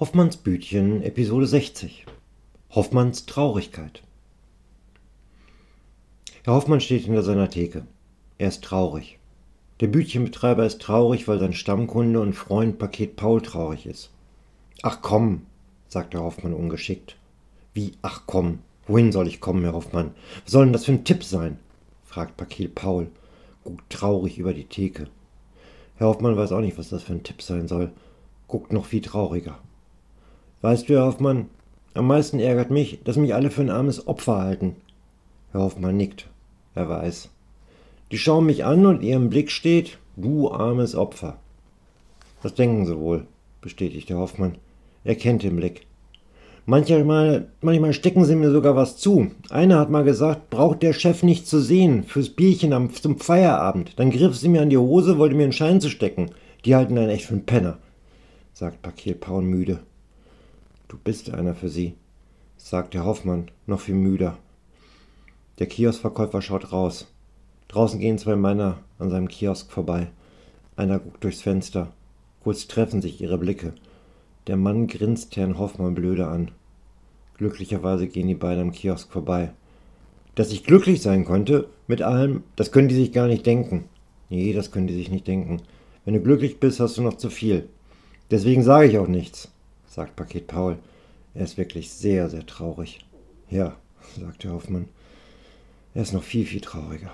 Hoffmanns Bütchen, Episode 60. Hoffmanns Traurigkeit. Herr Hoffmann steht hinter seiner Theke. Er ist traurig. Der Bütchenbetreiber ist traurig, weil sein Stammkunde und Freund Paket Paul traurig ist. Ach komm, sagt Herr Hoffmann ungeschickt. Wie, ach komm, wohin soll ich kommen, Herr Hoffmann? Was soll denn das für ein Tipp sein? fragt Paket Paul, guckt traurig über die Theke. Herr Hoffmann weiß auch nicht, was das für ein Tipp sein soll, guckt noch viel trauriger. Weißt du, Herr Hoffmann, am meisten ärgert mich, dass mich alle für ein armes Opfer halten. Herr Hoffmann nickt. Er weiß. Die schauen mich an und ihrem Blick steht, du armes Opfer. Das denken sie wohl, bestätigt der Hoffmann. Er kennt den Blick. Manchmal, manchmal stecken sie mir sogar was zu. Einer hat mal gesagt, braucht der Chef nicht zu sehen, fürs Bierchen am, zum Feierabend. Dann griff sie mir an die Hose, wollte mir einen Schein zu stecken. Die halten einen echt für einen Penner, sagt Paket Paul müde. Du bist einer für sie, sagt der Hoffmann, noch viel müder. Der Kioskverkäufer schaut raus. Draußen gehen zwei Männer an seinem Kiosk vorbei. Einer guckt durchs Fenster. Kurz treffen sich ihre Blicke. Der Mann grinst Herrn Hoffmann blöde an. Glücklicherweise gehen die beiden am Kiosk vorbei. Dass ich glücklich sein konnte, mit allem, das können die sich gar nicht denken. Nee, das können die sich nicht denken. Wenn du glücklich bist, hast du noch zu viel. Deswegen sage ich auch nichts, sagt Paket Paul. Er ist wirklich sehr, sehr traurig. Ja, sagt der Hoffmann. Er ist noch viel, viel trauriger.